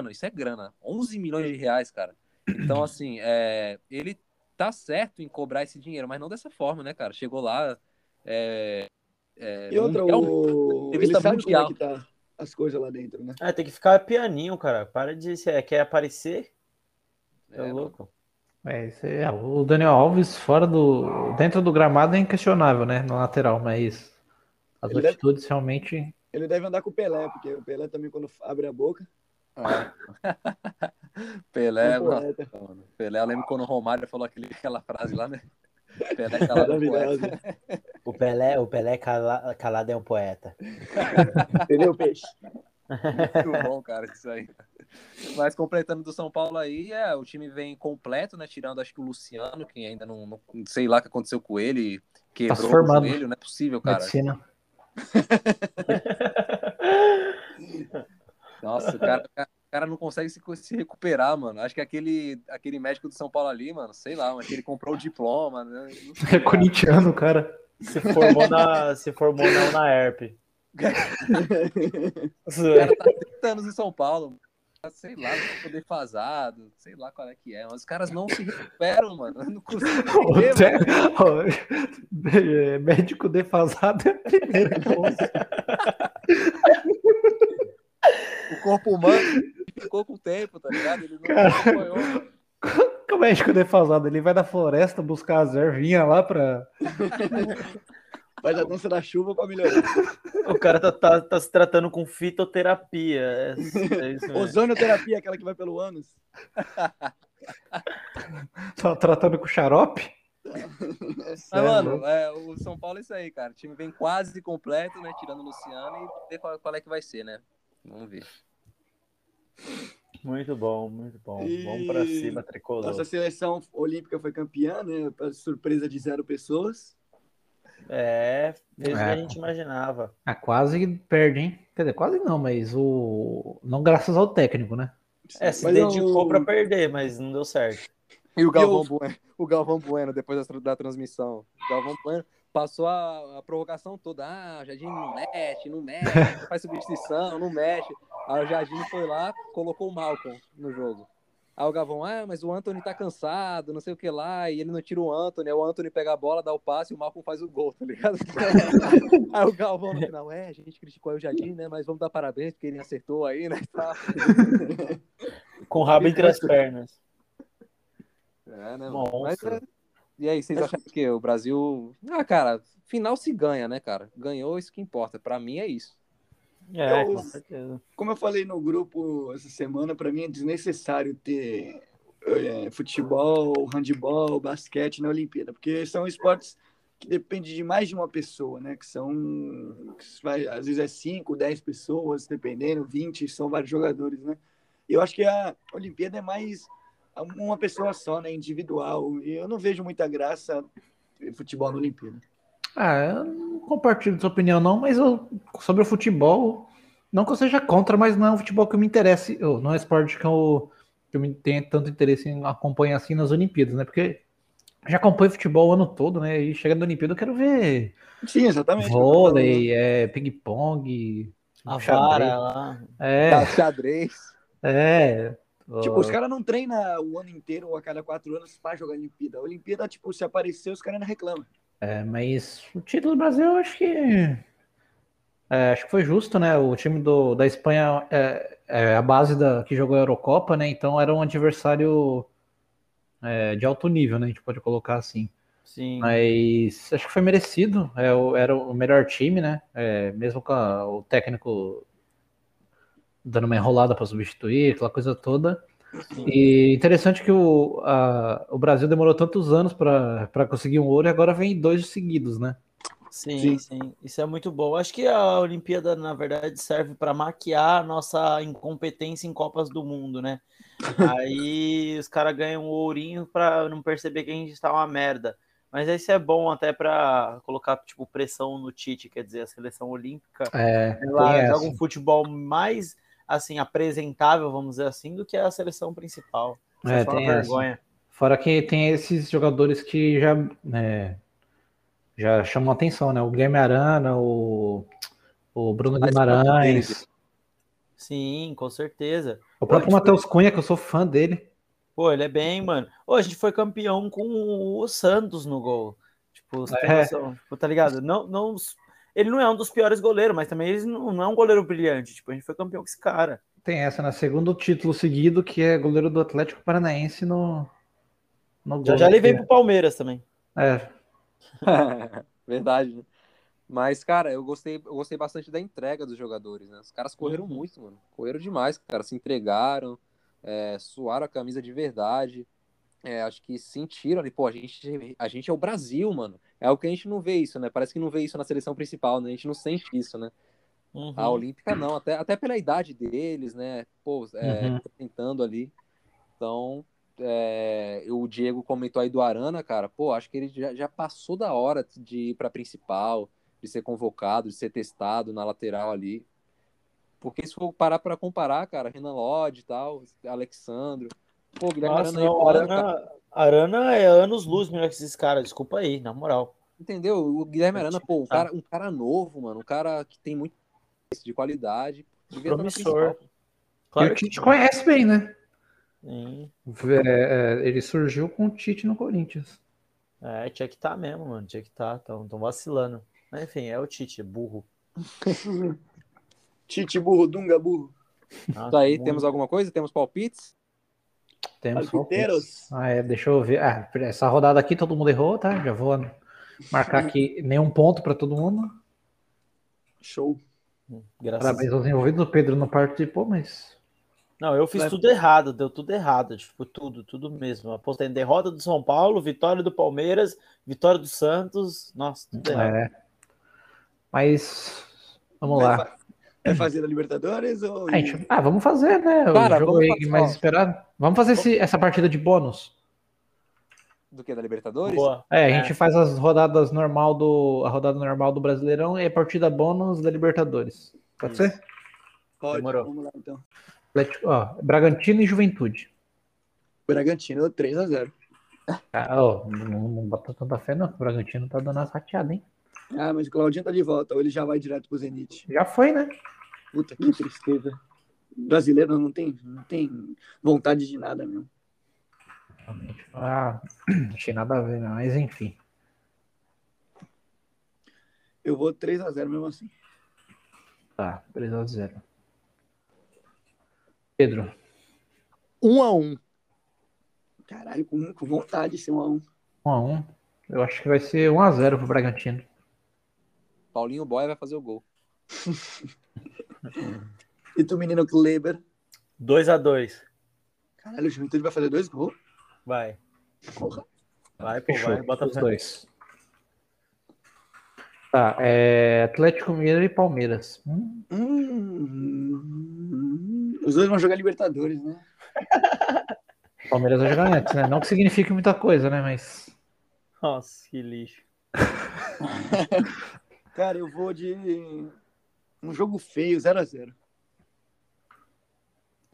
Mano, isso é grana. 11 milhões de reais, cara. Então, assim, é, ele tá certo em cobrar esse dinheiro, mas não dessa forma, né, cara? Chegou lá. É, é, E outra, mundial- o... ele sabe como é mundial. que tá as coisas lá dentro, né? É, tem que ficar pianinho, cara. Para de ser. Quer aparecer? É, É, louco. É, isso aí, é, o Daniel Alves fora do. dentro do gramado é inquestionável, né? No lateral, mas as Ele deve- atitudes realmente. Ele deve andar com o Pelé, porque o Pelé também, quando abre a boca, É. Pelé, é Pelé, eu lembro quando o Romário falou aquele, aquela frase lá, né? Pelé lá no Maravilhoso. poeta. O Pelé, o Pelé cala- calado é um poeta. Entendeu, peixe? Muito bom, cara, isso aí. Mas completando do São Paulo aí, é, o time vem completo, né? Tirando acho que o Luciano, que ainda não, não sei lá o que aconteceu com ele, quebrou Tá o joelho, não é possível, cara. Medicina. Nossa, o cara, o cara não consegue se, se recuperar, mano. Acho que aquele, aquele médico do São Paulo ali, mano, sei lá, mas que ele comprou o diploma, né? Não É corintiano, cara. Se formou na, se formou na UNAERP. O cara tá 30 anos em São Paulo. sei lá, ficou defasado, sei lá qual é que é. Mas os caras não se recuperam, mano. Eu não consigo entender, mano. É, Médico defasado é a primeira coisa. O corpo humano ficou com o tempo, tá ligado? Ele não Cara. acompanhou. O médico defasado, ele vai na floresta buscar as ervinhas lá pra. Faz a dança da chuva pra melhorar. O cara tá, tá, tá se tratando com fitoterapia. É, é isso mesmo. Ozonioterapia, aquela que vai pelo ânus. Só tratando com xarope? Mas, mano, é, o São Paulo é isso aí, cara. O time vem quase completo, né? Tirando o Luciano e ver qual, qual é que vai ser, né? Vamos ver. Muito bom, muito bom. E- Vamos pra cima, tricolor. Nossa seleção olímpica foi campeã, né? Pra surpresa de zero pessoas. É, fez o que É. a gente imaginava. Ah, quase perde, hein? Quer dizer, quase não, mas o. Não graças ao técnico, né? É, se Mas dedicou eu- pra perder, mas não deu certo. E o Galvão, eu- Bueno, o Galvão Bueno, depois da, tra- da transmissão. O Galvão Bueno passou a, a prorrogação toda. Ah, o Jardim não mexe, não mexe, não faz substituição, não mexe. Aí o Jardim foi lá, colocou o Malcolm no jogo. Aí o Galvão, ah, mas o Anthony tá cansado, não sei o que lá, e ele não tira o Anthony, aí o Anthony pega a bola, dá o passe e o Malcolm faz o gol, tá ligado? aí o Galvão no final, é, a gente criticou aí o Jardim, né, mas vamos dar parabéns, porque ele acertou aí, né, tal. Com o rabo entre as pernas. É, né? Mas, é, E aí, vocês acham que o Brasil. Ah, cara, final se ganha, né, cara? Ganhou, isso que importa. Pra mim é isso. É, Eu- com certeza. Como eu falei no grupo essa semana, para mim é desnecessário ter é, futebol, handebol, basquete na Olimpíada, porque são esportes que dependem de mais de uma pessoa, né? Que são, que vai, às vezes é 5, 10 pessoas, dependendo, 20, são vários jogadores, né? Eu acho que a Olimpíada é mais uma pessoa só, né? Individual. E eu não vejo muita graça futebol na Olimpíada. Ah, eu não compartilho sua opinião, não, mas eu, sobre o futebol, não que eu seja contra, mas não é um futebol que me interesse, ou não é esporte que eu, que eu me tenha tanto interesse em acompanhar assim nas Olimpíadas, né? Porque já acompanho futebol o ano todo, né? E chega na Olimpíada eu quero ver Sim, exatamente. vôlei, é, ping-pong, A xadrez. vara lá. É, Tá, xadrez. é. Tipo, os caras não treinam o ano inteiro ou a cada quatro anos para jogar Olimpíada. A Olimpíada, tipo, se aparecer, os caras ainda reclamam. É, mas o título do Brasil, eu acho que. é, acho que foi justo, né? O time do, da Espanha é, é a base da, que jogou a Eurocopa, né? Então era um adversário é, de alto nível, né? A gente pode colocar assim. Sim. Mas acho que foi merecido. É, o- era o melhor time, né? É, mesmo com a- o técnico dando uma enrolada para substituir, aquela coisa toda. E interessante que o, a- o Brasil demorou tantos anos para conseguir um ouro e agora vem dois seguidos, né? Sim, Sim. sim, Isso é muito bom. Acho que a Olimpíada, na verdade, serve para maquiar a nossa incompetência em Copas do Mundo, né? Aí os caras ganham um ourinho para não perceber que a gente está uma merda. Mas isso é bom até para colocar tipo pressão no Tite, quer dizer, a seleção olímpica É, ela joga um futebol mais assim apresentável, vamos dizer assim, do que a seleção principal. Isso É, tem essa. vergonha. Fora que tem esses jogadores que já, né, já chamam atenção, né? O Guilherme Arana, o, o Bruno Guimarães, Sim, com certeza. o próprio Matheus Cunha, que eu sou fã dele. Pô, ele é bem, mano. Ô, a gente foi campeão com o Santos no gol. Tipo, É. noção? Tipo, tá ligado? Não, não, ele não é um dos piores goleiros, mas também ele não, não é um goleiro brilhante. Tipo, a gente foi campeão com esse cara. Tem essa, né? Segundo título seguido, que é goleiro do Atlético Paranaense no, no Já gol. já ele veio pro Palmeiras também. É, Verdade, né? Mas, cara, eu gostei, eu gostei bastante da entrega dos jogadores, né? Os caras correram Uhum. muito, mano. Correram demais, cara. Se entregaram, é, suaram a camisa de verdade. É, acho que sentiram ali, pô, a gente, a gente é o Brasil, mano. É o que a gente não vê isso, né? Parece que não vê isso na seleção principal, né? A gente não sente isso, né? Uhum. A Olímpica não, até, até pela idade deles, né? Pô, é, Uhum. tentando ali. Então, é, o Diego comentou aí do Arana, cara. Pô, acho que ele já, já passou da hora de ir pra principal, de ser convocado, de ser testado na lateral ali. Porque se for parar pra comparar, cara, Renan Lodge e tal, Alexandro. Pô, Guilherme Nossa, Arana aí não, fora, cara. Arana, Arana é anos luz melhor que esses caras, desculpa aí, na moral. Entendeu? O Guilherme Arana, pô, um Tá. cara, um cara novo, mano. Um cara que tem muito de qualidade. Promissor. Claro e o Tite conhece bem, né? É, é, ele surgiu com o Tite no Corinthians. É, tinha que estar mesmo, mano. Tinha que estar. Tão, tão vacilando. Mas, enfim, é o Tite, burro. Tite burro, Dunga burro. Nossa, Isso aí, muito. temos alguma coisa? Temos palpites? Temos Palpiteiros. Ah, é, deixa eu ver. Ah, essa rodada aqui todo mundo errou, tá? Já vou marcar aqui nenhum ponto para todo mundo. Show. Graças Parabéns aos envolvidos. O Pedro não participou, mas. Não, eu fiz Vai- tudo errado, deu tudo errado, tipo, tudo, tudo mesmo. Apostei em derrota do São Paulo, vitória do Palmeiras, vitória do Santos. Nossa, tudo errado. É. Mas. Vamos Vai, lá. Vai fazer da Libertadores ou. A gente- ah, vamos fazer, né? Cara, o jogo vamos aí fazer, mais esperado. Vamos fazer esse- essa partida de bônus. Do que? Da Libertadores? Boa. É, a É. gente faz as rodadas normal do. A rodada normal do Brasileirão e a partida bônus da Libertadores. Pode Isso. ser? Pode, Demorou. vamos lá então. Atlético- Ó, Bragantino e Juventude. Bragantino 3x0. Ah, ó, não, não bota tanta fé, não. O Bragantino tá dando uma sateada, hein? Ah, mas o Claudinho tá de volta, ou ele já vai direto pro Zenit. Já foi, né? Puta que tristeza. Brasileiro não tem, não tem vontade de nada mesmo. Realmente. Ah, não achei nada a ver, não. Mas enfim. Eu vou 3x0 mesmo assim. Tá, 3x0. Pedro, 1x1. Caralho, com, com vontade de ser 1x1. 1x1. Eu acho que vai ser 1x0 pro Bragantino. Paulinho Boy vai fazer o gol. E tu, menino Kleber. 2x2. Caralho, o Juventude vai fazer dois gols? Vai. Porra. Vai, pô, Fechou. vai. Bota os dois. Tá, é Atlético Mineiro e Palmeiras. Hum, Hum, os dois vão jogar Libertadores, né? Palmeiras vai jogar antes, né? Não que signifique muita coisa, né? Mas. Nossa, que lixo. Cara, eu vou de um jogo feio, 0x0.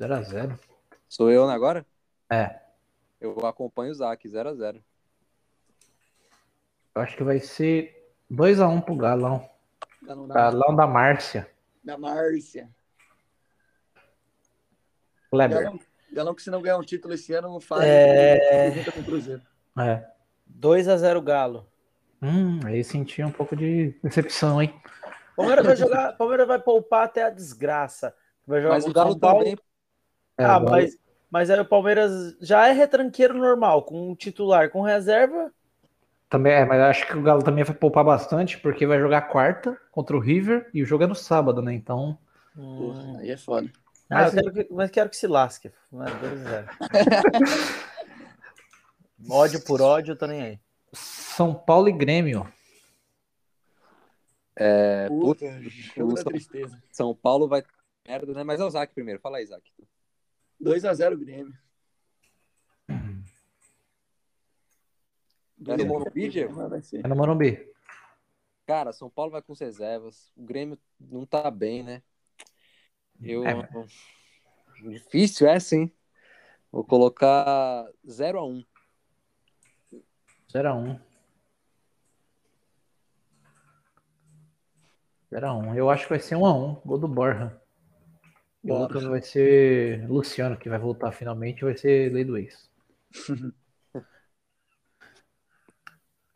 0x0. Sou eu né, agora? É. Eu acompanho o Zac, 0x0. Eu acho que vai ser 2x1 pro Galão. Galão da, Galão da Márcia. da Márcia. Kleber. Galão, Galão que se não ganhar um título esse ano, faz É. É. 2x0 Galo. Hum, aí senti um pouco de decepção, hein? Palmeiras vai jogar. Palmeiras vai poupar até a desgraça. Vai jogar Mas o Galo Paulo. também. É, ah, mas, mas aí o Palmeiras já é retranqueiro normal, com um titular, com reserva. Também é, mas acho que o Galo também vai poupar bastante, porque vai jogar quarta contra o River e o jogo é no sábado, né? Então. Porra, aí é foda. Ah, eu quero que, mas quero que se lasque. 2x0. ódio por ódio, eu tô nem aí. São Paulo e Grêmio. É, Puta, puta, tristeza. São Paulo vai. Merda, né? Mas é o Zac primeiro. Fala aí, Zac. 2x0 Grêmio. É no Morumbi, Diego? É no Morumbi. Cara, São Paulo vai com as reservas. O Grêmio não tá bem, né? Eu. É. Difícil essa, hein? Vou colocar 0x1. 0x1. 0x1. Eu acho que vai ser 1x1. Gol do Borja. E o outro vai ser Luciano, que vai voltar finalmente. Vai ser Lei do Ex.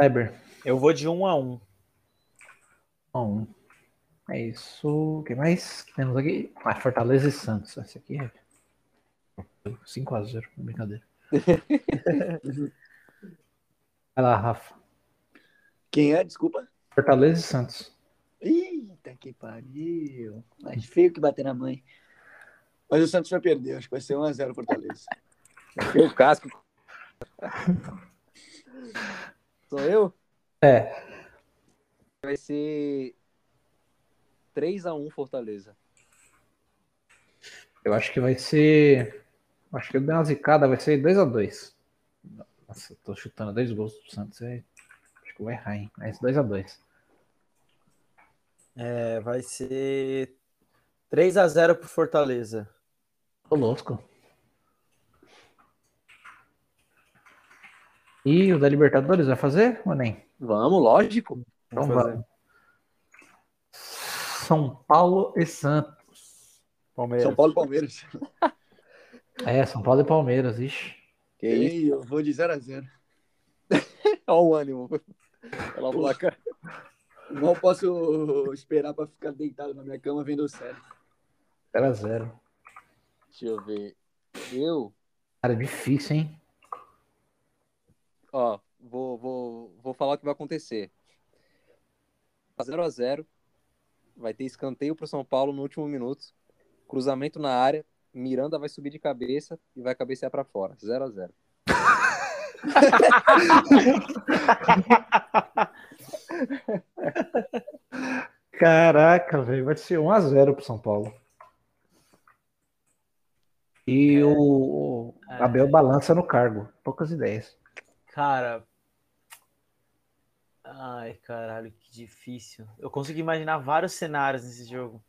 Weber. Eu vou de 1x1. 1x1. É isso. O que mais temos aqui? Ah, Fortaleza e Santos. Esse aqui é 5x0. Brincadeira. Vai lá, Rafa. Quem é? Desculpa. Fortaleza e Santos. Eita, que pariu. Mais feio que bater na mãe. Mas o Santos vai perder. Acho que vai ser 1x0 Fortaleza. Eu casco. Sou eu? É. Vai ser 3x1 Fortaleza. Eu acho que vai ser. Acho que eu dei uma zicada, vai ser 2x2. Nossa, eu tô chutando dois gols do Santos. é- Acho que eu vou errar, hein? Mas 2x2. É, vai ser 3x0 pro Fortaleza. Tô louco. E o da Libertadores vai fazer ou nem? Vamos, lógico. Então Vamos fazer. vamos. São Paulo e Santos. Palmeiras. São Paulo e Palmeiras. É, São Paulo e Palmeiras, ixi. Que isso? Eu vou de 0x0. Olha o ânimo. Pela placa. Não posso esperar pra ficar deitado na minha cama vendo série. 0x0. Deixa eu ver. Eu, Cara, difícil, hein? ó, vou, vou, vou falar o que vai acontecer. 0x0. Vai ter escanteio pro São Paulo no último minuto. Cruzamento na área. Miranda vai subir de cabeça e vai cabecear pra fora. 0x0. Caraca, velho, vai ser 1x0 pro São Paulo. E o, o Abel balança no cargo. Poucas ideias. Cara. Ai, caralho, que difícil. Eu consigo imaginar vários cenários nesse jogo.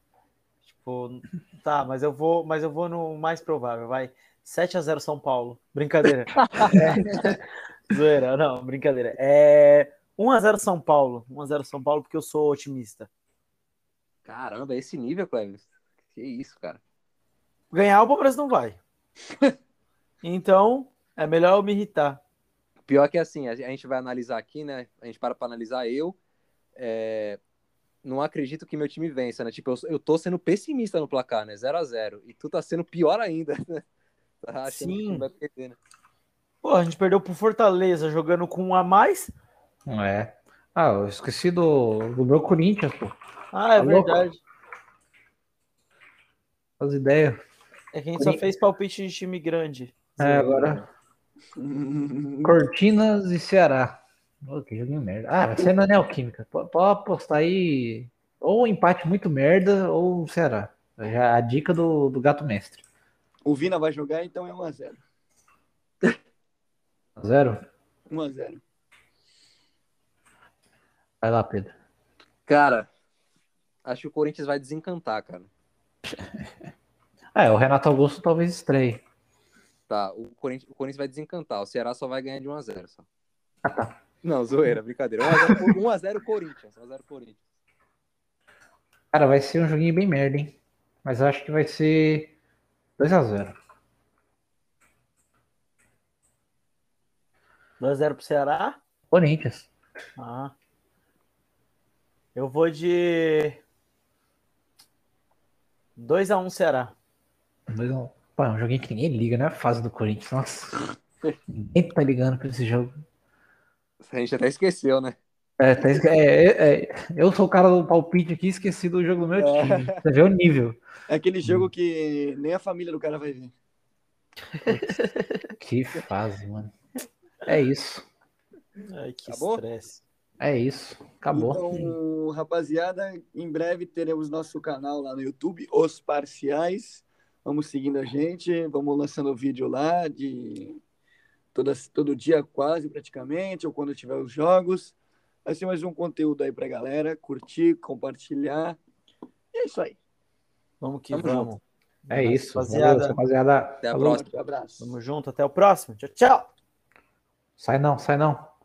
Tipo, tá, mas eu vou, mas eu vou no mais provável, vai. 7 a 0 São Paulo. Brincadeira. É. Zoeira, não, brincadeira. É 1 a 0 São Paulo. 1 a 0 São Paulo porque eu sou otimista. Caramba, é esse nível, Cleves. Que isso, cara. Ganhar o Palmeiras não vai. Então, é melhor eu me irritar. Pior que assim, a gente vai analisar aqui, né? A gente para pra analisar eu. é, Não acredito que meu time vença, né? Tipo, eu, eu tô sendo pessimista no placar, né? 0x0. E tu tá sendo pior ainda, né? Tá que Sim. tu vai perder, né? Pô, a gente perdeu pro Fortaleza jogando com um a mais. Não é. Ah, eu esqueci do, do meu Corinthians, pô. Ah, é Tá louco? verdade. As ideias. É que a gente só fez palpite de time grande. É, agora. Cortinas e Ceará. Ô, que joguinho merda. Ah, vai ser na Neoquímica. Pode apostar aí. Ou empate muito merda, ou Ceará. Já a dica do, do gato mestre. O Vina vai jogar, então é 1x0. Zero? 1x0. Vai lá, Pedro. Cara, acho que o Corinthians vai desencantar, cara. É, o Renato Augusto talvez estreie. Tá, o Corinthians, o Corinthians vai desencantar. O Ceará só vai ganhar de 1x0 só. Ah, tá. Não, zoeira, brincadeira. 1x0 1x0 Corinthians. 1x0 Corinthians. Cara, vai ser um joguinho bem merda, hein? Mas acho que vai ser 2x0. 2x0 pro Ceará. Corinthians. Ah. Eu vou de 2x1 Ceará. 2x1. Pô, é um joguinho que ninguém liga, né? A fase do Corinthians. Nossa. Ninguém tá ligando pra esse jogo. A gente até esqueceu, né? É, tá esque- é, é, é, eu sou o cara do palpite aqui, esqueci do jogo do meu time. Você vê o nível. É aquele jogo que nem a família do cara vai ver. Que fase, mano. É isso. Ai, que Acabou? estresse. É isso. Acabou. Então, rapaziada, em breve teremos nosso canal lá no YouTube, Os Parciais. Vamos seguindo a gente, vamos lançando vídeo lá de toda, todo dia, quase praticamente, ou quando tiver os jogos. Vai ser mais um conteúdo aí pra galera curtir, compartilhar. E é isso aí. Vamos que Tamo vamos. É isso. Rapaziada. Valeu, rapaziada. Até a Falou. próxima. Um abraço. Tamo junto, até o próximo. Tchau, tchau. Sai não, sai não.